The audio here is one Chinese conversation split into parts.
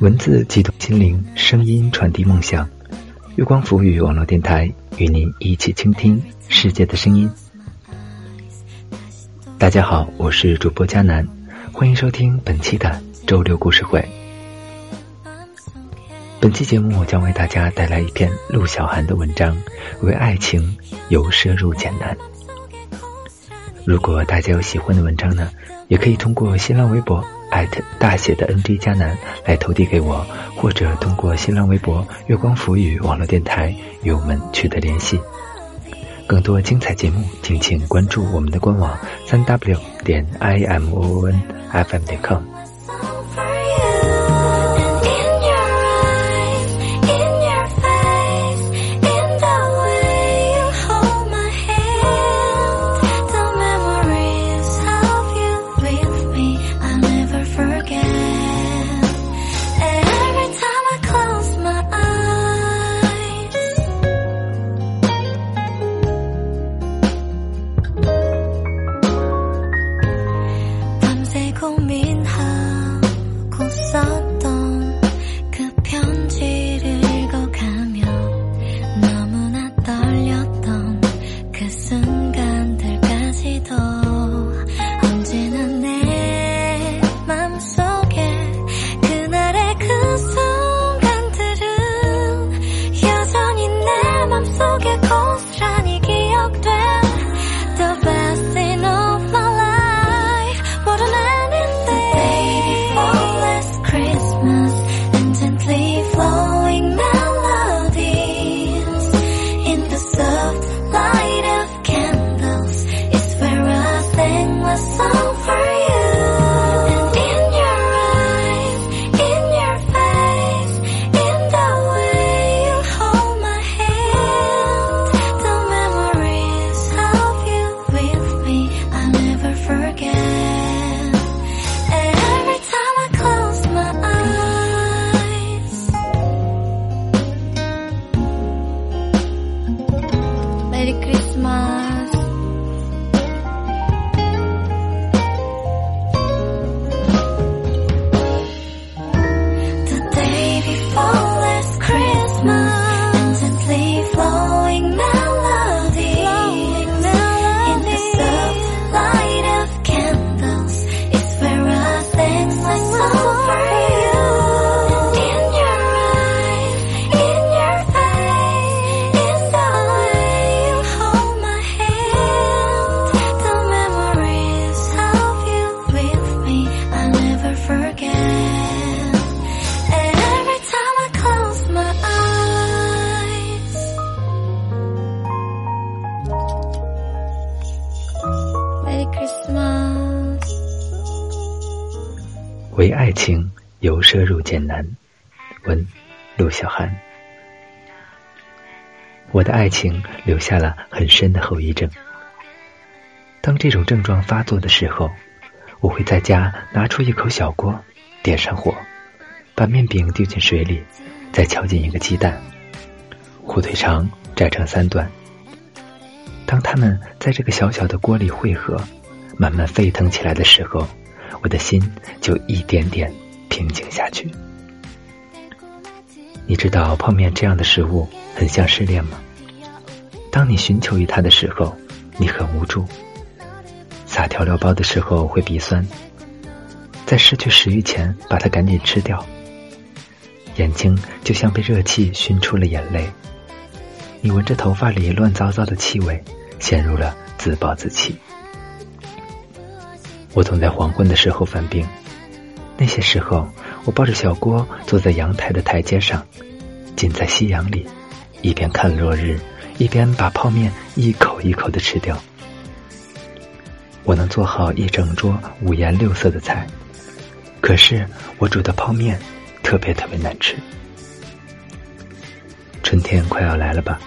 文字激动心灵，声音传递梦想。月光浮语网络电台与您一起倾听世界的声音。大家好，我是主播佳楠，欢迎收听本期的周六故事会。本期节目将为大家带来一篇陆小寒的文章，《为爱情由奢入俭难》。如果大家有喜欢的文章呢，也可以通过新浪微博。艾特大写的 NG 加南来投递给我，或者通过新浪微博“月光浮语”网络电台与我们取得联系。更多精彩节目，敬请关注我们的官网：三 w 点 i m o n f m 点 com。为爱情由奢入俭难，文陆小寒。我的爱情留下了很深的后遗症。当这种症状发作的时候，我会在家拿出一口小锅，点上火，把面饼丢进水里，再敲进一个鸡蛋，火腿肠摘成三段。当它们在这个小小的锅里汇合，慢慢沸腾起来的时候。我的心就一点点平静下去。你知道泡面这样的食物很像失恋吗？当你寻求于它的时候，你很无助。撒调料包的时候会鼻酸，在失去食欲前把它赶紧吃掉。眼睛就像被热气熏出了眼泪。你闻着头发里乱糟糟的气味，陷入了自暴自弃。我总在黄昏的时候犯病，那些时候，我抱着小锅坐在阳台的台阶上，浸在夕阳里，一边看落日，一边把泡面一口一口的吃掉。我能做好一整桌五颜六色的菜，可是我煮的泡面特别特别难吃。春天快要来了吧？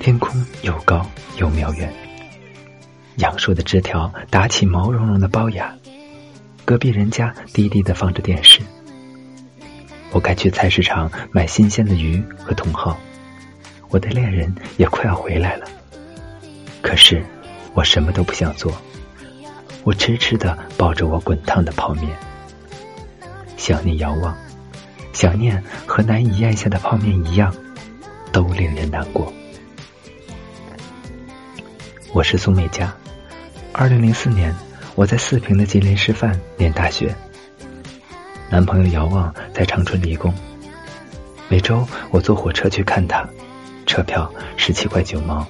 天空又高又渺远，杨树的枝条打起毛茸茸的包芽，隔壁人家低低的放着电视。我该去菜市场买新鲜的鱼和茼蒿，我的恋人也快要回来了。可是我什么都不想做，我痴痴的抱着我滚烫的泡面，想念遥望，想念和难以咽下的泡面一样，都令人难过。我是苏美佳，二零零四年我在四平的吉林师范念大学。男朋友遥望在长春理工，每周我坐火车去看他，车票十七块九毛，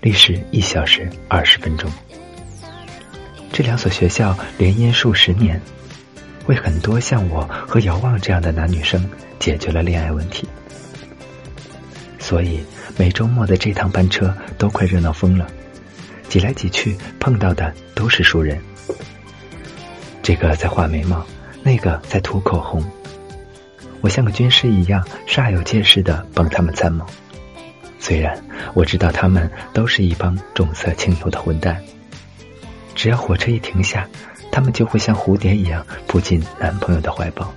历时一小时二十分钟。这两所学校联姻数十年，为很多像我和遥望这样的男女生解决了恋爱问题。所以每周末的这趟班车都快热闹疯了，挤来挤去碰到的都是熟人。这个在画眉毛。那个在涂口红，我像个军师一样煞有介事的帮他们参谋。虽然我知道他们都是一帮重色轻友的混蛋，只要火车一停下，他们就会像蝴蝶一样扑进男朋友的怀抱，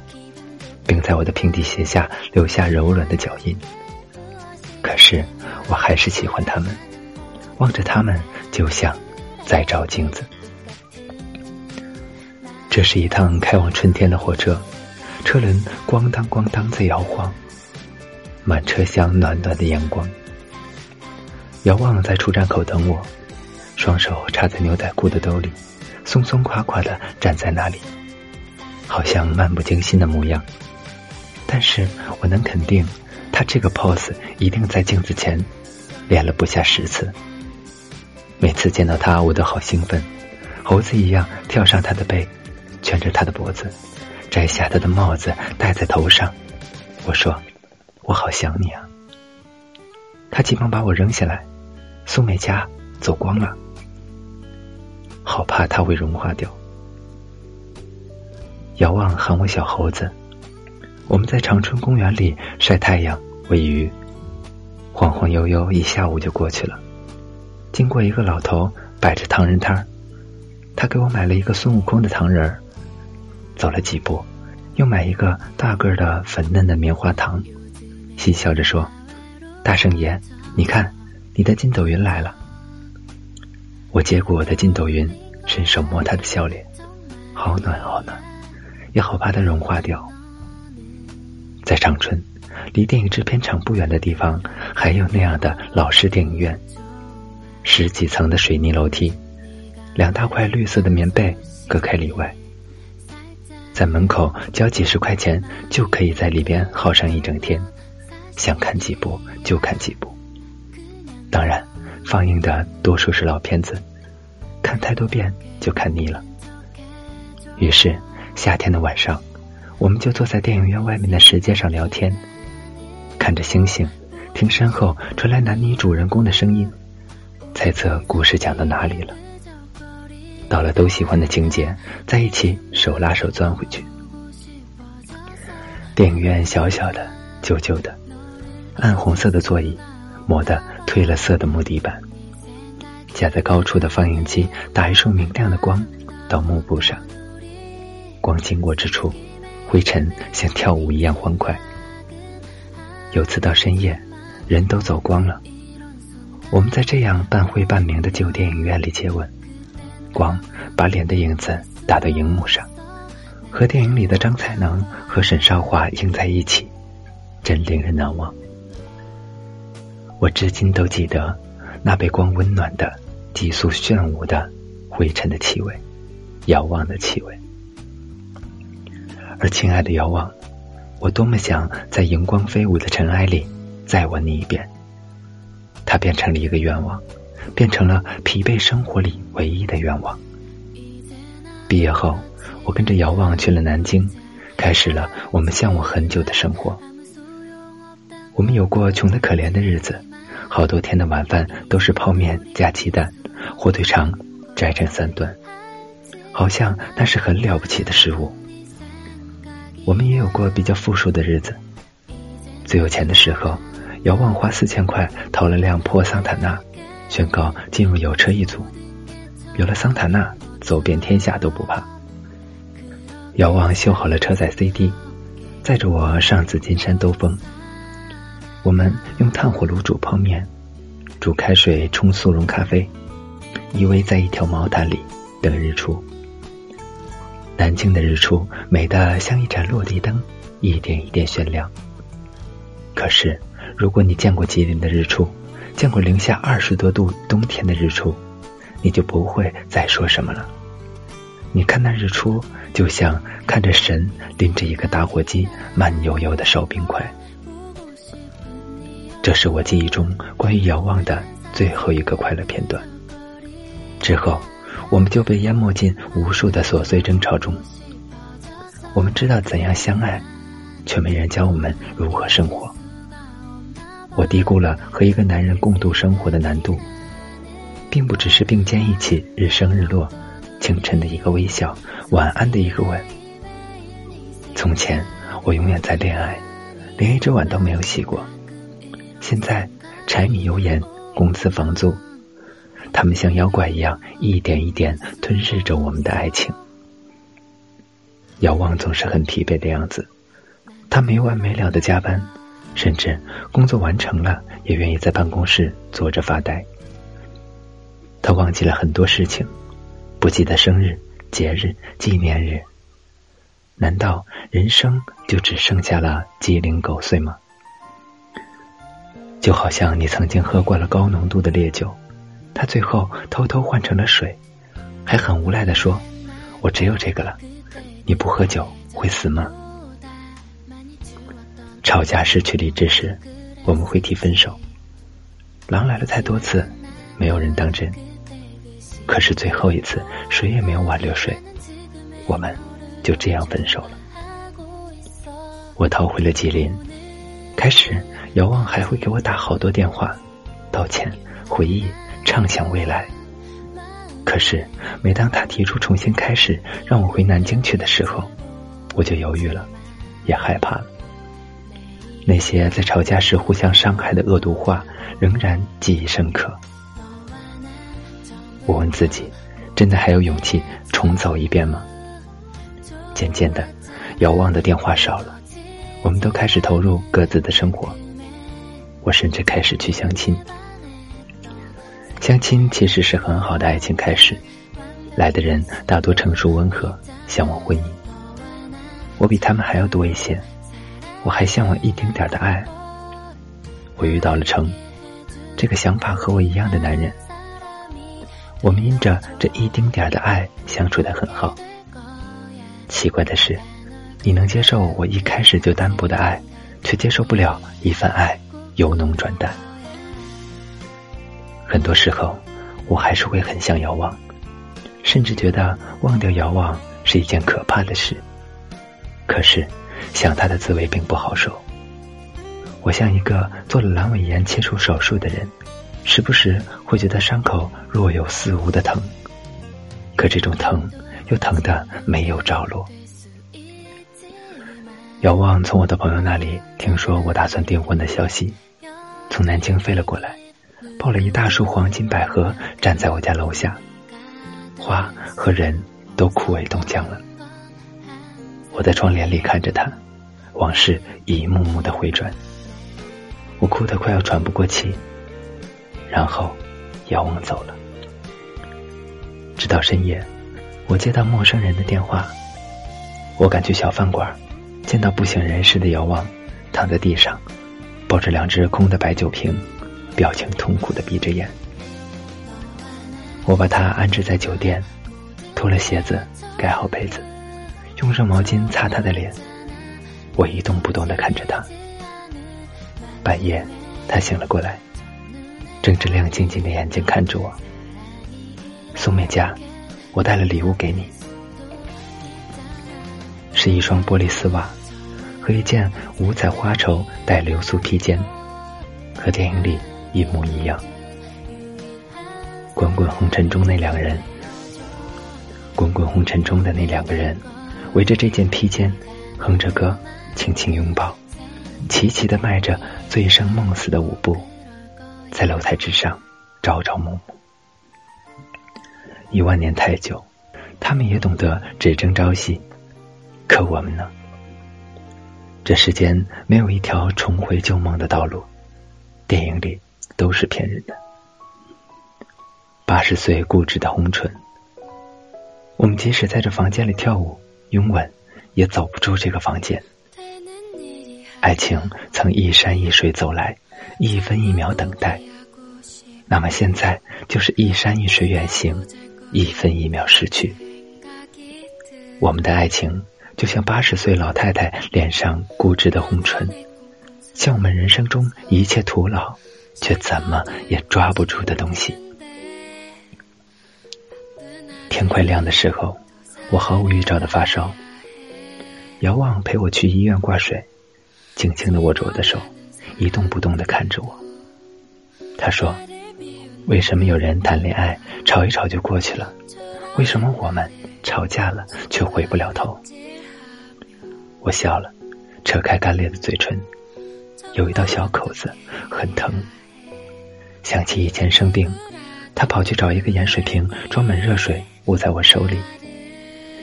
并在我的平底鞋下留下柔软的脚印。可是我还是喜欢他们，望着他们就像在照镜子。这是一趟开往春天的火车，车轮咣当咣当在摇晃，满车厢暖暖的阳光。遥望在出站口等我，双手插在牛仔裤的兜里，松松垮垮的站在那里，好像漫不经心的模样。但是我能肯定，他这个 pose 一定在镜子前练了不下十次。每次见到他，我都好兴奋，猴子一样跳上他的背。圈着他的脖子，摘下他的帽子戴在头上。我说：“我好想你啊！”他急忙把我扔下来。苏美佳走光了，好怕他会融化掉。遥望喊我小猴子。我们在长春公园里晒太阳喂鱼，晃晃悠悠一下午就过去了。经过一个老头摆着糖人摊儿，他给我买了一个孙悟空的糖人儿。走了几步，又买一个大个儿的粉嫩的棉花糖，嬉笑着说：“大圣爷，你看，你的筋斗云来了。”我接过我的筋斗云，伸手摸他的笑脸，好暖好暖，也好怕它融化掉。在长春，离电影制片厂不远的地方，还有那样的老式电影院，十几层的水泥楼梯，两大块绿色的棉被隔开里外。在门口交几十块钱，就可以在里边耗上一整天，想看几部就看几部。当然，放映的多数是老片子，看太多遍就看腻了。于是，夏天的晚上，我们就坐在电影院外面的石阶上聊天，看着星星，听身后传来男女主人公的声音，猜测故事讲到哪里了。到了都喜欢的情节，在一起手拉手钻回去。电影院小小的、旧旧的，暗红色的座椅，磨得褪了色的木地板，架在高处的放映机打一束明亮的光到幕布上，光经过之处，灰尘像跳舞一样欢快。有次到深夜，人都走光了，我们在这样半灰半明的旧电影院里接吻。光把脸的影子打到荧幕上，和电影里的张彩能和沈少华映在一起，真令人难忘。我至今都记得那被光温暖的、急速炫舞的灰尘的气味，遥望的气味。而亲爱的遥望，我多么想在荧光飞舞的尘埃里再吻你一遍。它变成了一个愿望。变成了疲惫生活里唯一的愿望。毕业后，我跟着遥望去了南京，开始了我们向往很久的生活。我们有过穷的可怜的日子，好多天的晚饭都是泡面加鸡蛋，火腿肠摘成三段，好像那是很了不起的食物。我们也有过比较富庶的日子，最有钱的时候，遥望花四千块淘了辆破桑塔纳。宣告进入有车一族，有了桑塔纳，走遍天下都不怕。遥望修好了车载 CD，载着我上紫金山兜风。我们用炭火炉煮泡面，煮开水冲速溶咖啡，依偎在一条毛毯里等日出。南京的日出美得像一盏落地灯，一点一点炫亮。可是，如果你见过吉林的日出，见过零下二十多度冬天的日出，你就不会再说什么了。你看那日出，就像看着神拎着一个打火机，慢悠悠的烧冰块。这是我记忆中关于遥望的最后一个快乐片段。之后。我们就被淹没进无数的琐碎争吵中。我们知道怎样相爱，却没人教我们如何生活。我低估了和一个男人共度生活的难度，并不只是并肩一起日升日落，清晨的一个微笑，晚安的一个吻。从前我永远在恋爱，连一只碗都没有洗过。现在柴米油盐，工资房租。他们像妖怪一样，一点一点吞噬着我们的爱情。遥望总是很疲惫的样子，他没完没了的加班，甚至工作完成了也愿意在办公室坐着发呆。他忘记了很多事情，不记得生日、节日、纪念日。难道人生就只剩下了鸡零狗碎吗？就好像你曾经喝过了高浓度的烈酒。他最后偷偷换成了水，还很无赖的说：“我只有这个了，你不喝酒会死吗？”吵架失去理智时，我们会提分手。狼来了太多次，没有人当真。可是最后一次，谁也没有挽留谁，我们就这样分手了。我逃回了吉林，开始遥望还会给我打好多电话，道歉，回忆。畅想未来，可是每当他提出重新开始，让我回南京去的时候，我就犹豫了，也害怕了。那些在吵架时互相伤害的恶毒话，仍然记忆深刻。我问自己，真的还有勇气重走一遍吗？渐渐的，遥望的电话少了，我们都开始投入各自的生活。我甚至开始去相亲。相亲其实是很好的爱情开始，来的人大多成熟温和，向往婚姻。我比他们还要多一些，我还向往一丁点的爱。我遇到了成，这个想法和我一样的男人。我们因着这一丁点的爱相处的很好。奇怪的是，你能接受我一开始就单薄的爱，却接受不了一份爱由浓转淡。很多时候，我还是会很想遥望，甚至觉得忘掉遥望是一件可怕的事。可是，想他的滋味并不好受。我像一个做了阑尾炎切除手术的人，时不时会觉得伤口若有似无的疼，可这种疼又疼得没有着落。遥望从我的朋友那里听说我打算订婚的消息，从南京飞了过来。抱了一大束黄金百合，站在我家楼下，花和人都枯萎冻僵了。我在窗帘里看着他，往事一幕幕的回转，我哭得快要喘不过气。然后，遥望走了。直到深夜，我接到陌生人的电话，我赶去小饭馆，见到不省人事的遥望，躺在地上，抱着两只空的白酒瓶。表情痛苦的闭着眼，我把他安置在酒店，脱了鞋子，盖好被子，用热毛巾擦他的脸。我一动不动的看着他。半夜，他醒了过来，睁着亮晶晶的眼睛看着我。宋美嘉，我带了礼物给你，是一双玻璃丝袜和一件五彩花绸带流苏披肩，和电影里。一模一样。滚滚红尘中那两人，滚滚红尘中的那两个人，围着这件披肩，哼着歌，轻轻拥抱，齐齐的迈着醉生梦死的舞步，在楼台之上朝朝暮暮。一万年太久，他们也懂得只争朝夕，可我们呢？这世间没有一条重回旧梦的道路，电影里都是骗人的。八十岁固执的红唇，我们即使在这房间里跳舞、拥吻，也走不出这个房间。爱情曾一山一水走来，一分一秒等待，那么现在就是一山一水远行，一分一秒失去。我们的爱情就像八十岁老太太脸上固执的红唇，像我们人生中一切徒劳却怎么也抓不住的东西。天快亮的时候，我毫无预兆的发烧。遥望陪我去医院挂水，轻轻的握着我的手，一动不动的看着我。他说：“为什么有人谈恋爱吵一吵就过去了？为什么我们吵架了却回不了头？”我笑了，扯开干裂的嘴唇，有一道小口子，很疼。想起以前生病，他跑去找一个盐水瓶，装满热水，捂在我手里。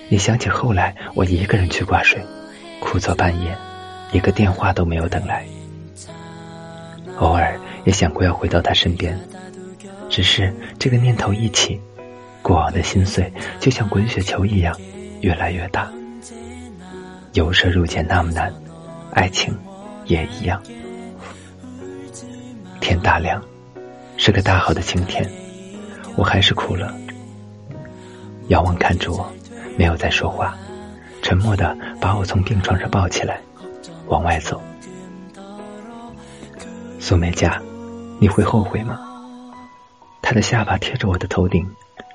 也想起后来我一个人去挂水，哭坐半夜，一个电话都没有等来。偶尔也想过要回到他身边，只是这个念头一起，过往的心碎就像滚雪球一样越来越大。由奢入俭那么难，爱情也一样。天大亮，是个大好的晴天，我还是哭了。遥望看着我。没有再说话，沉默的把我从病床上抱起来，往外走。苏美佳，你会后悔吗？他的下巴贴着我的头顶，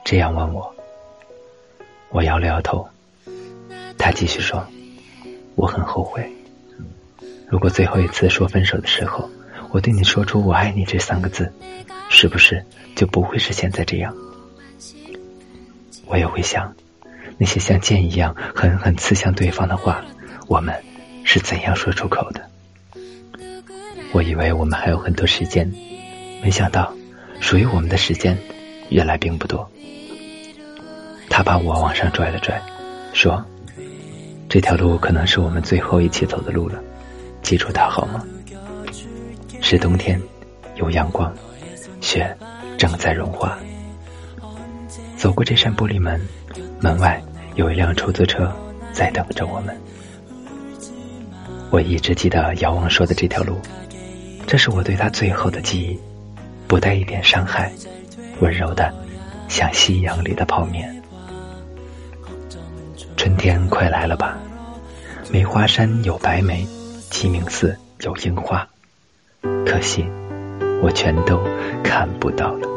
这样问我。我摇了摇头。他继续说：“我很后悔。如果最后一次说分手的时候，我对你说出‘我爱你’这三个字，是不是就不会是现在这样？”我也会想。那些像剑一样狠狠刺向对方的话，我们是怎样说出口的？我以为我们还有很多时间，没想到属于我们的时间原来并不多。他把我往上拽了拽，说：“这条路可能是我们最后一起走的路了，记住它好吗？”是冬天，有阳光，雪正在融化。走过这扇玻璃门，门外。有一辆出租车在等着我们。我一直记得遥望说的这条路，这是我对他最后的记忆，不带一点伤害，温柔的像夕阳里的泡面。春天快来了吧？梅花山有白梅，鸡鸣寺有樱花，可惜我全都看不到了。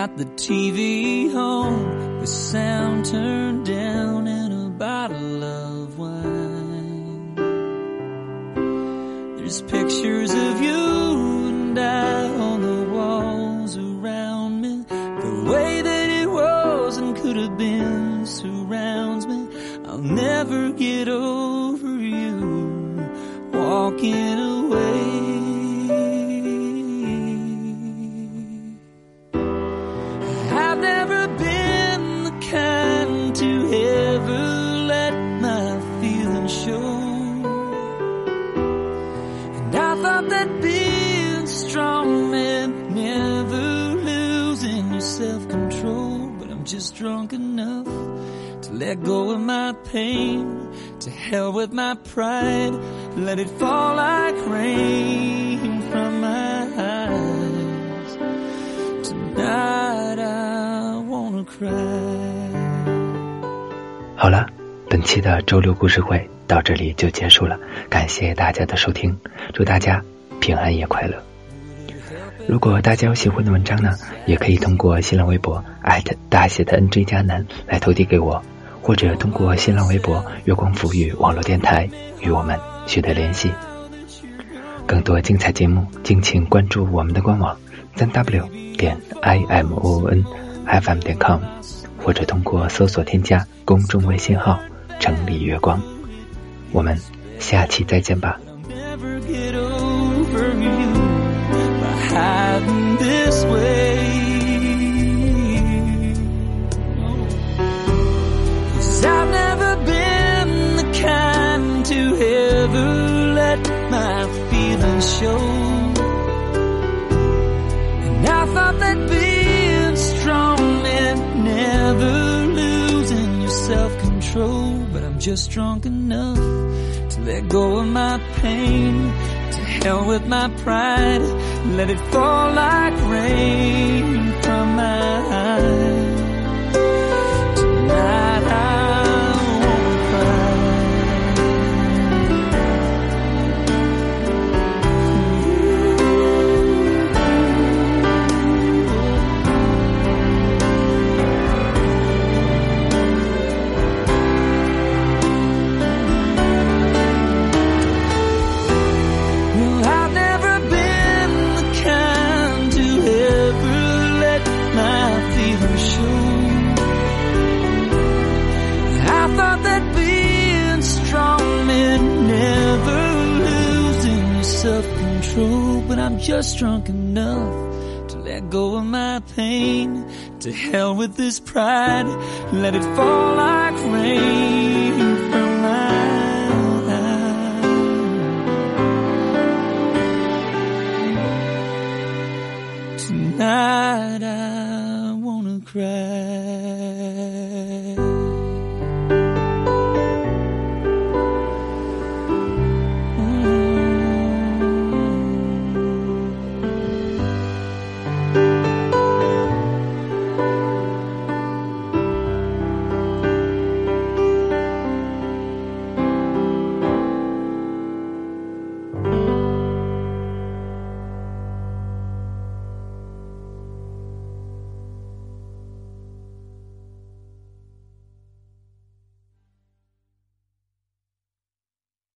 Got the TV on, the sound turned down, and a bottle of wine. There's pictures of you and I on the walls around me. The way that it was and could have been surrounds me. I'll never get over you walking Let it fall like rain from my eyes. Tonight I wanna cry. 好了，本期的周六故事会到这里就结束了，感谢大家的收听，祝大家平安夜快乐。如果大家有喜欢的文章呢，也可以通过新浪微博艾特大写的 NJ 加南来投递给我，或者通过新浪微博月光抚育网络电台与我们。取得联系。更多精彩节目，敬请关注我们的官网三 w 点 i m o n f m 点 com，或者通过搜索添加公众微信号“城里月光”。我们下期再见吧。Show. And I thought that being strong meant never losing your self-control, but I'm just drunk enough to let go of my pain. To hell with my pride, let it fall like rain from my eyes. To hell with this pride, let it fall like rain from my eyes. Tonight I wanna cry.